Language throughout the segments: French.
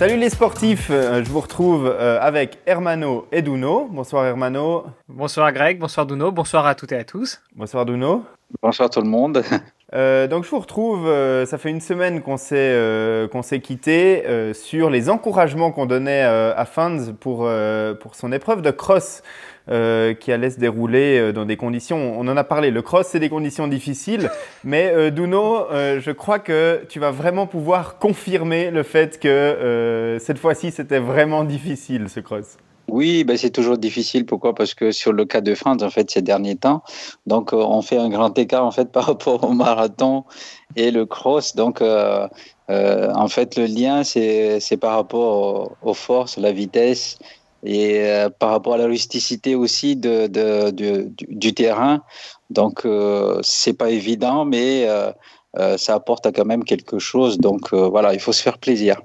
Salut les sportifs, euh, je vous retrouve euh, avec Hermano et Duno. Bonsoir Hermano. Bonsoir Greg, bonsoir Duno, bonsoir à toutes et à tous. Bonsoir Duno. Bonsoir tout le monde. Euh, donc je vous retrouve, ça fait une semaine qu'on s'est s'est quitté sur les encouragements qu'on donnait à Fans pour, pour son épreuve de cross. Euh, qui allait se dérouler euh, dans des conditions, on en a parlé, le cross c'est des conditions difficiles, mais euh, Duno, je crois que tu vas vraiment pouvoir confirmer le fait que cette fois-ci c'était vraiment difficile ce cross. Oui, ben c'est toujours difficile. Pourquoi? Parce que sur le cas de France, en fait, ces derniers temps, donc on fait un grand écart en fait par rapport au marathon et le cross. Donc, en fait, le lien c'est par rapport aux forces, la vitesse et euh, par rapport à la rusticité aussi de, de, du, terrain. Donc, euh, c'est pas évident, mais euh, euh, ça apporte quand même quelque chose. Donc, voilà, il faut se faire plaisir.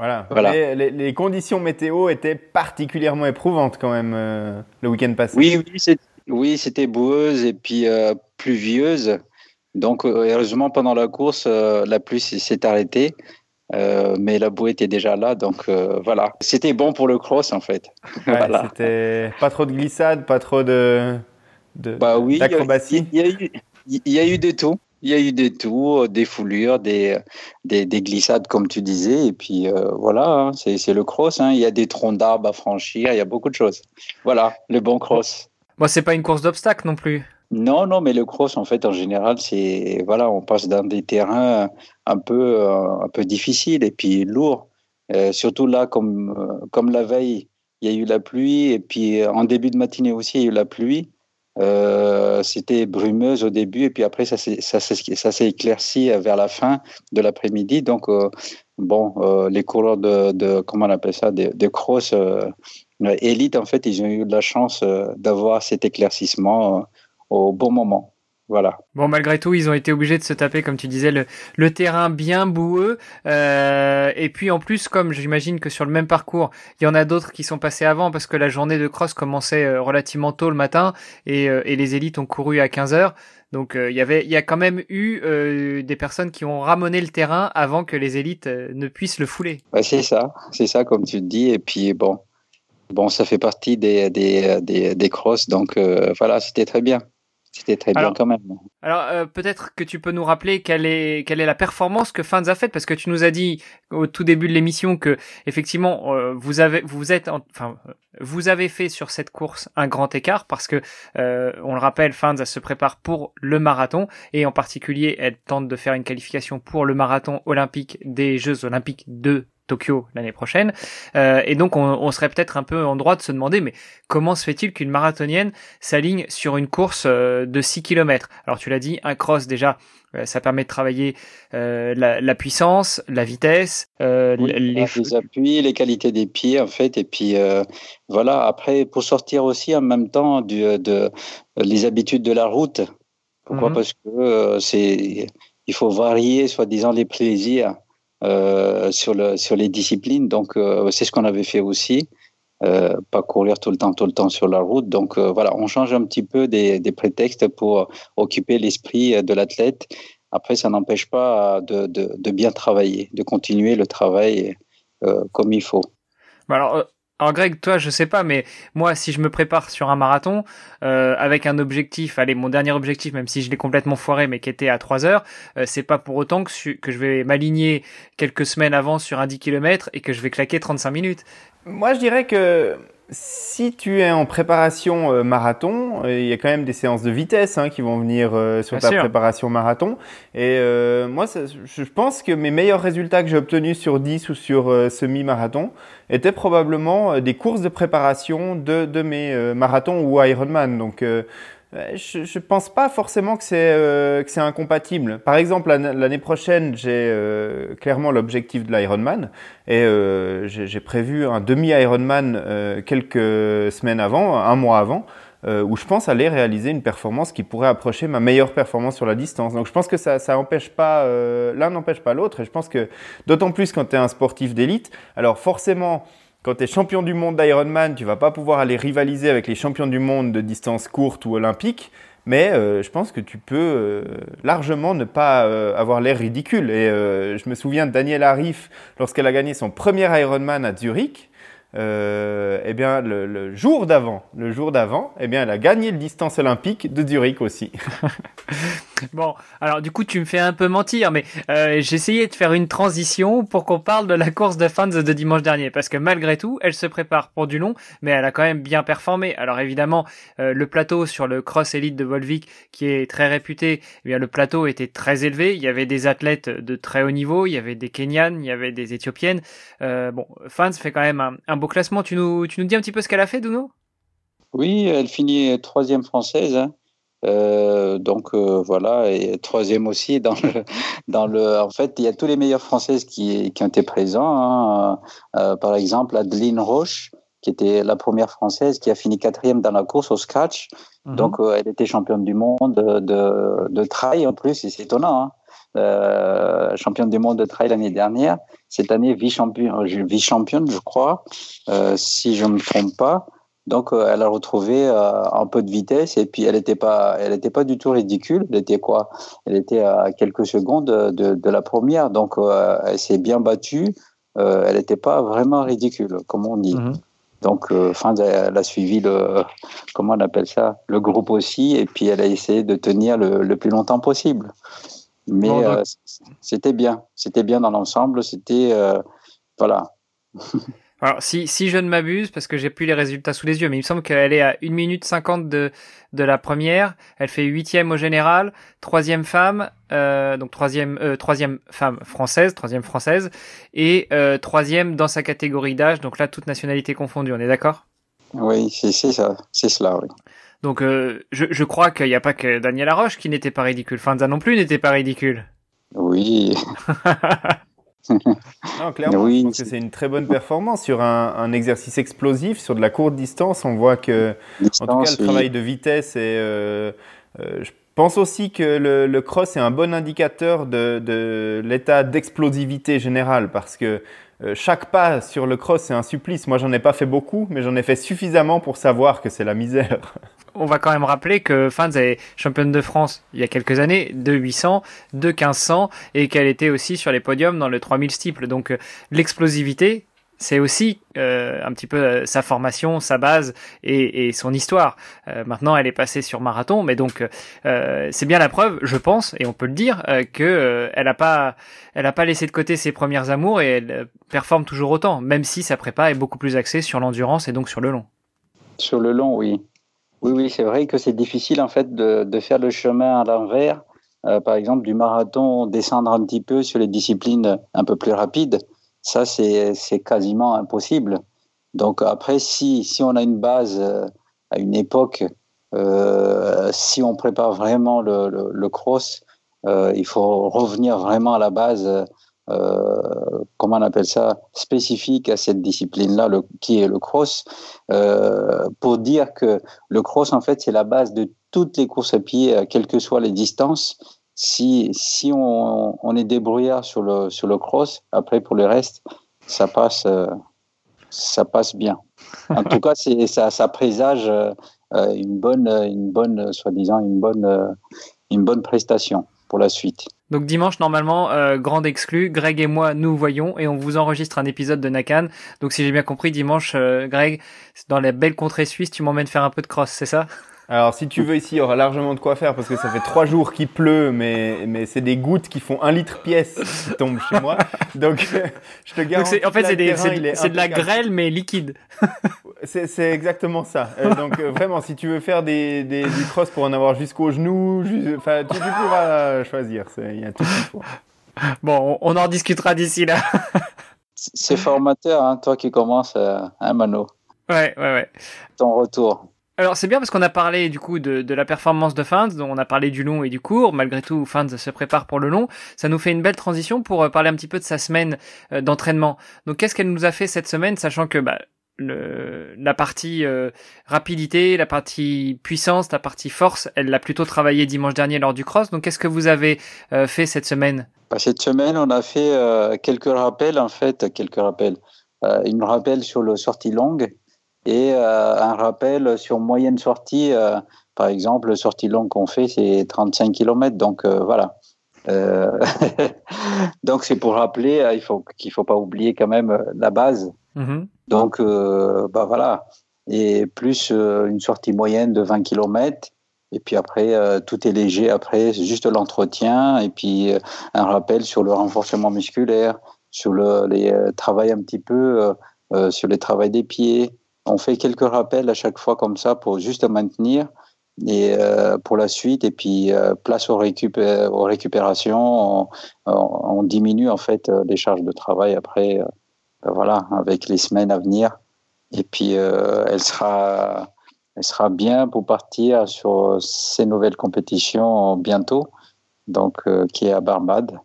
Voilà. voilà. Les, les, conditions météo étaient particulièrement éprouvantes quand même le week-end passé. Oui, oui, c'était boueuse et puis pluvieuse. Donc, heureusement, pendant la course, la pluie s'est arrêtée. Euh, mais la boue était déjà là, donc euh, voilà. C'était bon pour le cross en fait. voilà. C'était pas trop de glissade, pas trop de, de bah oui, d'acrobatie. Il y, a eu, il y a eu des tout. Il y a eu des tours, des foulures, des, des, des, glissades, comme tu disais. Et puis euh, voilà, hein, c'est le cross. Hein. Il y a des troncs d'arbres à franchir, il y a beaucoup de choses. Voilà, le bon cross. Moi, c'est pas une course d'obstacles non plus. Non, non, mais le cross, en fait, en général, c'est voilà, on passe dans des terrains un peu euh, un peu difficiles et puis lourds. Euh, surtout là, comme comme la veille, il y a eu la pluie et puis en début de matinée aussi, il y a eu la pluie. C'était brumeuse au début et puis après ça s'est éclairci vers la fin de l'après-midi. Donc bon, les coureurs de, comment on appelle ça, de, de cross élite, en fait, ils ont eu de la chance d'avoir cet éclaircissement au bon moment. Voilà. Bon, malgré tout, ils ont été obligés de se taper, comme tu disais, le, le terrain bien boueux. Euh, et puis en plus, comme j'imagine que sur le même parcours, il y en a d'autres qui sont passés avant parce que la journée de cross commençait euh, relativement tôt le matin et, euh, et les élites ont couru à 15 heures. Donc euh, il y avait, il y a quand même eu des personnes qui ont ramené le terrain avant que les élites ne puissent le fouler. Ouais, c'est ça, c'est ça comme tu te dis. Et puis bon, bon, ça fait partie des des des, des crosses, donc voilà, c'était très bien. C'était très bien quand même. Alors euh, peut-être que tu peux nous rappeler quelle est quelle est la performance que Fans a faite parce que tu nous as dit au tout début de l'émission que effectivement euh, vous avez vous êtes enfin vous avez fait sur cette course un grand écart parce que euh, on le rappelle Fans se prépare pour le marathon et en particulier elle tente de faire une qualification pour le marathon olympique des Jeux olympiques de Tokyo l'année prochaine. Euh, et donc on, serait peut-être un peu en droit de se demander, mais comment se fait-il qu'une marathonienne s'aligne sur une course euh, de 6 km Alors tu l'as dit, un cross déjà, euh, ça permet de travailler la, puissance, la vitesse, les... appuis, les qualités des pieds en fait, et puis voilà. Après, pour sortir aussi en même temps du, de les habitudes de la route. Pourquoi? Mhm. Parce que c'est il faut varier, soi-disant, les plaisirs. Euh, sur, le, sur les disciplines. Donc, euh, c'est ce qu'on avait fait aussi. Euh, pas courir tout le temps, tout le temps sur la route. Donc voilà, on change un petit peu des, des prétextes pour occuper l'esprit de l'athlète. Après, ça n'empêche pas de, de, de, bien travailler, de continuer le travail comme il faut. Alors, alors Greg, toi, je sais pas, mais moi, si je me prépare sur un marathon euh, avec un objectif, allez, mon dernier objectif, même si je l'ai complètement foiré, mais qui était à 3 heures, euh, c'est pas pour autant que, que je vais m'aligner quelques semaines avant sur un 10 km et que je vais claquer 35 minutes. Moi, je dirais que si tu es en préparation euh, marathon, euh, il y a quand même des séances de vitesse hein, qui vont venir euh, sur ta préparation marathon. Et moi, je pense que mes meilleurs résultats que j'ai obtenus sur 10 ou sur semi-marathon étaient probablement des courses de préparation de, de mes marathons ou Ironman. Donc, je ne pense pas forcément que c'est euh, incompatible. Par exemple, l'année prochaine, j'ai euh, clairement l'objectif de l'Ironman et euh, j'ai prévu un demi-Ironman euh, quelques semaines avant, un mois avant, euh, où je pense aller réaliser une performance qui pourrait approcher ma meilleure performance sur la distance. Donc je pense que ça ça empêche pas l'un n'empêche pas l'autre et je pense que d'autant plus quand tu es un sportif d'élite, alors forcément quand tu es champion du monde d'Ironman, tu vas pas pouvoir aller rivaliser avec les champions du monde de distance courte ou olympique. Mais euh, je pense que tu peux euh, largement ne pas euh, avoir l'air ridicule. Et je me souviens de Danielle Arif lorsqu'elle a gagné son premier Ironman à Zurich. Eh bien, le, jour d'avant, le jour d'avant, eh bien, elle a gagné le distance olympique de Zurich aussi. bon, alors du coup, tu me fais un peu mentir, mais euh, essayé de faire une transition pour qu'on parle de la course de fans de dimanche dernier, parce que malgré tout, elle se prépare pour du long, mais elle a quand même bien performé. Alors évidemment, euh, le plateau sur le cross élite de Volvic, qui est très réputé, eh bien le plateau était très élevé. Il y avait des athlètes de très haut niveau, il y avait des Kenyanes, il y avait des Éthiopiennes. Euh, bon, fans fait quand même un beau classement. Tu nous, tu nous dis un petit peu ce qu'elle a fait, Duno Oui, elle finit troisième française. Hein. Euh, donc euh, voilà, et troisième aussi dans le, dans le. En fait, il y a tous les meilleures françaises qui, qui ont été présents. Hein. Euh, par exemple, Adeline Roche, qui était la première française, qui a fini quatrième dans la course au scratch. Mhm. Donc, elle était championne du monde de, de trail en plus, c'est étonnant. Hein. Euh, championne du monde de trail l'année dernière. Cette année, vice-championne, vice-championne, je crois, euh, si je ne me trompe pas. Donc, euh, elle a retrouvé un peu de vitesse et puis elle n'était pas, elle était pas du tout ridicule. Elle était quoi? Elle était à quelques secondes de, de la première. Donc, elle s'est bien battue. elle n'était pas vraiment ridicule, comme on dit. Mhm. Donc, enfin, elle a suivi le, comment on appelle ça, le groupe aussi, et puis elle a essayé de tenir le, le plus longtemps possible. Mais euh, c'était bien. C'était bien dans l'ensemble. C'était. Euh, voilà. Alors, si, si je ne m'abuse, parce que j'ai plus les résultats sous les yeux, mais il me semble qu'elle est à 1 minute 50 de, de la première. Elle fait huitième au général, troisième femme, euh, donc troisième, euh, troisième femme française, troisième française, et euh, troisième dans sa catégorie d'âge, donc là, toute nationalité confondue, on est d'accord? Oui, c'est ça, c'est cela, oui. Donc euh, je, je, crois qu'il n'y a pas que Daniel Laroche qui n'était pas ridicule. Fanza non plus n'était pas ridicule. Oui. non, clairement, je pense que c'est une très bonne performance sur un, un, exercice explosif, sur de la courte distance. On voit que, en tout cas, le travail de vitesse et euh, euh, je pense aussi que le, le, cross est un bon indicateur de, de l'état d'explosivité générale parce que euh, chaque pas sur le cross, c'est un supplice. Moi, j'en ai pas fait beaucoup, mais j'en ai fait suffisamment pour savoir que c'est la misère. On va quand même rappeler que Fans est championne de France il y a quelques années, de 800, de 1500, et qu'elle était aussi sur les podiums dans le 3000 steeple. Donc, euh, l'explosivité, c'est aussi euh, un petit peu euh, sa formation, sa base et, son histoire. Maintenant, elle est passée sur marathon, mais donc c'est bien la preuve, je pense, et on peut le dire, que elle a pas, elle a pas laissé de côté ses premières amours et elle performe toujours autant, même si sa prépa est beaucoup plus axée sur l'endurance et donc sur le long. Sur le long, oui, oui, oui, c'est vrai que c'est difficile en fait de, de, faire le chemin à l'envers. par exemple, du marathon, descendre un petit peu sur les disciplines un peu plus rapides ça, c'est quasiment impossible. Donc après, si, si on a une base euh, à une époque, euh, si on prépare vraiment le, le, cross, euh, il faut revenir vraiment à la base, euh, comment on appelle ça, spécifique à cette discipline-là, qui est le cross, euh, pour dire que le cross, en fait, c'est la base de toutes les courses à pied, quelles que soient les distances si, si on, on, est débrouillard sur le, sur le cross, après pour le reste, ça passe, euh, ça passe bien. En tout cas, ça, ça présage euh, une bonne, une bonne, soi-disant, une bonne, une bonne prestation la suite. Donc dimanche, normalement, euh, grande exclu, Greg et moi, nous voyons et on vous enregistre un épisode de Nakan. Donc si j'ai bien compris, dimanche, Greg, dans la belle contrée suisse, tu m'emmènes faire un peu de cross, c'est ça? Alors, si tu veux, ici, il y aura largement de quoi faire parce que ça fait trois jours qu'il pleut, mais, mais c'est des gouttes qui font un litre pièce qui tombent chez moi. Donc, je te garantis. en fait, c'est de la grêle, mais liquide. c'est exactement ça. Euh, donc, euh, vraiment, si tu veux faire des, des, du cross pour en avoir jusqu'au genou, enfin, tu, pourras choisir. Il y a tout ce. Bon, on en discutera d'ici là. c'est formateur, hein, toi qui commences, euh, hein, Mano. Ouais, ouais, ouais. Ton retour. Alors c'est bien parce qu'on a parlé du coup de, de la performance de Fins, dont on a parlé du long et du court. Malgré tout, Fins se prépare pour le long. Ça nous fait une belle transition pour euh, parler un petit peu de sa semaine euh, d'entraînement. Donc qu'est-ce qu'elle nous a fait cette semaine, sachant que bah, le, la partie euh, rapidité, la partie puissance, la partie force, elle l'a plutôt travaillé dimanche dernier lors du cross. Donc qu'est-ce que vous avez fait cette semaine? Bah, Cette semaine, on a fait quelques rappels en fait, quelques rappels. une rappel sur le sortie longue et un rappel sur moyenne sortie. par exemple, sortie longue qu'on fait, c'est 35 km. Donc voilà. donc c'est pour rappeler, il faut qu'il faut pas oublier quand même la base. Mm-hmm. Donc bah voilà, et plus une sortie moyenne de 20 km et puis après, euh, tout est léger. Après, c'est juste l'entretien et puis euh, un rappel sur le renforcement musculaire, sur le les, euh, travail un petit peu sur les travail des pieds. On fait quelques rappels à chaque fois comme ça pour juste maintenir et pour la suite. Et puis place aux, récup aux récupérations, on, diminue en fait les charges de travail après. voilà, avec les semaines à venir. Et puis elle sera elle sera bien pour partir sur ces nouvelles compétitions bientôt, donc euh, qui est à Barbade.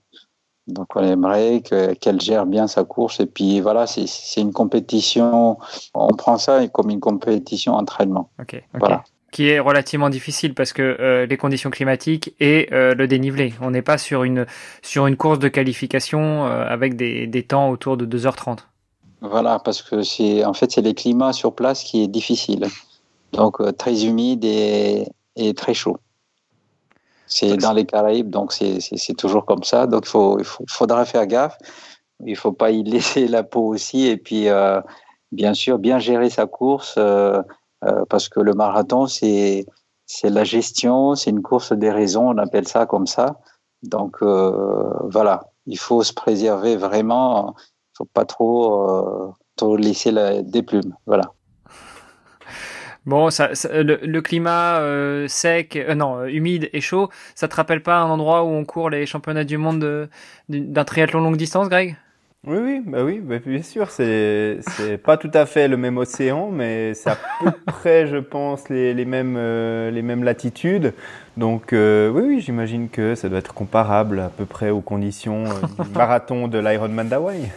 Donc on aimerait qu'elle gère bien sa course et puis voilà, c'est une compétition. On prend ça comme une compétition entraînement. Ok. Voilà. Qui est relativement difficile parce que euh, les conditions climatiques et euh, le dénivelé. On n'est pas sur une sur une course de qualification avec des, des temps autour de 2h30. Voilà, parce que c'est en fait c'est les climats sur place qui est difficile. Donc euh, très humide et, très chaud. C'est dans les Caraïbes, donc c'est toujours comme ça. Donc il faut, faudra faire gaffe. Il faut pas y laisser la peau aussi. Et puis, euh, bien sûr, bien gérer sa course, euh, parce que le marathon, c'est la gestion, c'est une course des raisons, on appelle ça comme ça. Donc voilà, il faut se préserver vraiment. Il faut pas trop, trop laisser la, des plumes. Voilà. Bon, ça, le, climat euh, sec, euh, non, euh, humide et chaud, ça te rappelle pas un endroit où on court les championnats du monde d'un triathlon longue distance, Greg? Oui, oui, bah oui, bah bien sûr. C'est pas tout à fait le même océan, mais c'est à peu près, je pense, les, les mêmes les mêmes latitudes. Donc oui, oui, j'imagine que ça doit être comparable à peu près aux conditions du marathon de l'Ironman d'Hawaï.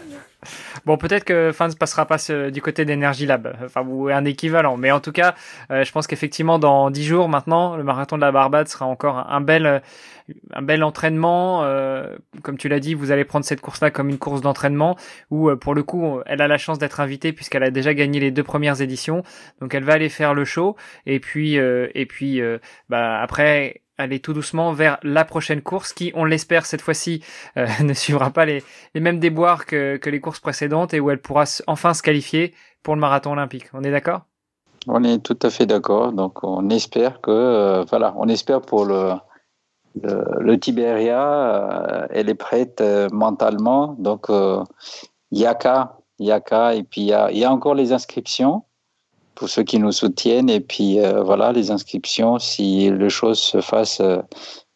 Bon, peut-être que Fans passera pas du côté d'Energy Lab, enfin ou un équivalent, mais en tout cas, euh, je pense qu'effectivement dans dix jours maintenant, le marathon de la Barbade sera encore un bel un bel entraînement. Euh, comme tu l'as dit, vous allez prendre cette course-là comme une course d'entraînement où, euh, pour le coup, elle a la chance d'être invitée puisqu'elle a déjà gagné les deux premières éditions. Donc, elle va aller faire le show et puis et puis bah après aller tout doucement vers la prochaine course qui, on l'espère cette fois-ci, euh, ne suivra pas les, les mêmes déboires que, que, les courses précédentes et où elle pourra enfin se qualifier pour le marathon olympique. On est d'accord? On est tout à fait d'accord. Donc on espère que, euh, voilà, on espère pour le, le, euh, elle est prête mentalement. Donc Yaka, Yaka, et puis il y a encore les inscriptions pour ceux qui nous soutiennent. Et puis euh, voilà, les inscriptions, si les choses se fassent, euh,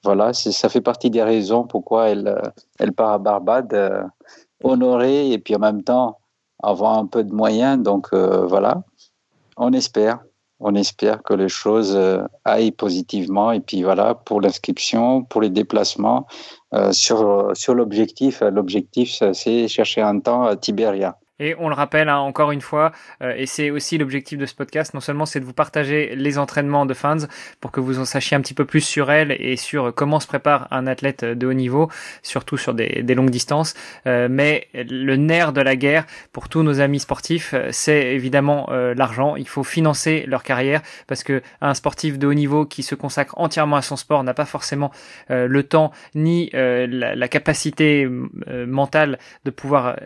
voilà, ça fait partie des raisons pourquoi elle, euh, elle part à Barbade, honorer et puis en même temps avoir un peu de moyens. Donc voilà, on espère. On espère que les choses aillent positivement. Et puis voilà, pour l'inscription, pour les déplacements, sur, sur l'objectif, l'objectif, c'est chercher un temps à Tibéria. Et on le rappelle hein, encore une fois, euh, et c'est aussi l'objectif de ce podcast, non seulement c'est de vous partager les entraînements de fans pour que vous en sachiez un petit peu plus sur elle et sur comment se prépare un athlète de haut niveau, surtout sur des, longues distances, euh, mais le nerf de la guerre pour tous nos amis sportifs, euh, c'est évidemment l'argent. Il faut financer leur carrière parce que un sportif de haut niveau qui se consacre entièrement à son sport n'a pas forcément le temps ni la, la, capacité mentale de pouvoir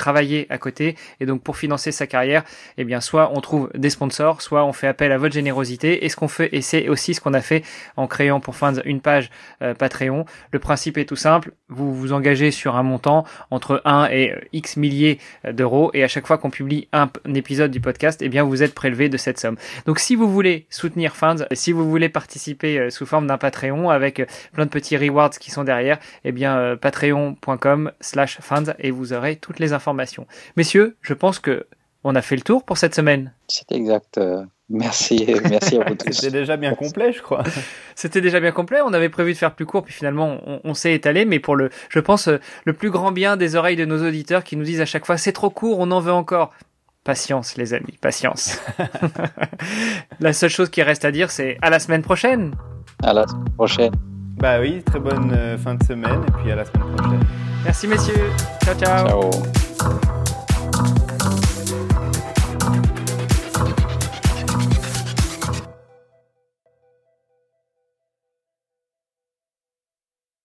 travailler à côté. Et donc pour financer sa carrière, eh bien soit on trouve des sponsors, soit on fait appel à votre générosité. Et ce qu'on fait, et c'est aussi ce qu'on a fait en créant pour Fans une page euh, Patreon. Le principe est tout simple. Vous vous engagez sur un montant entre 1 et euh, X milliers euh, d'euros. Et à chaque fois qu'on publie un, épisode du podcast, eh bien vous êtes prélevé de cette somme. Donc si vous voulez soutenir Fans, si vous voulez participer sous forme d'un Patreon avec plein de petits rewards qui sont derrière, eh bien patreon.com slash fans et vous aurez toutes les informations Messieurs, je pense que on a fait le tour pour cette semaine. C'est exact. Euh, merci, merci à vous tous. C'était déjà bien complet, je crois. C'était déjà bien complet. On avait prévu de faire plus court, puis finalement, on, s'est étalé. Mais pour le, je pense, euh, le plus grand bien des oreilles de nos auditeurs qui nous disent à chaque fois, c'est trop court, on en veut encore. Patience, les amis, patience. la seule chose qui reste à dire, c'est à la semaine prochaine. À la semaine prochaine. Bah oui, très bonne euh, fin de semaine, et puis à la semaine prochaine. Merci messieurs. Ciao, ciao. Ciao. Bye.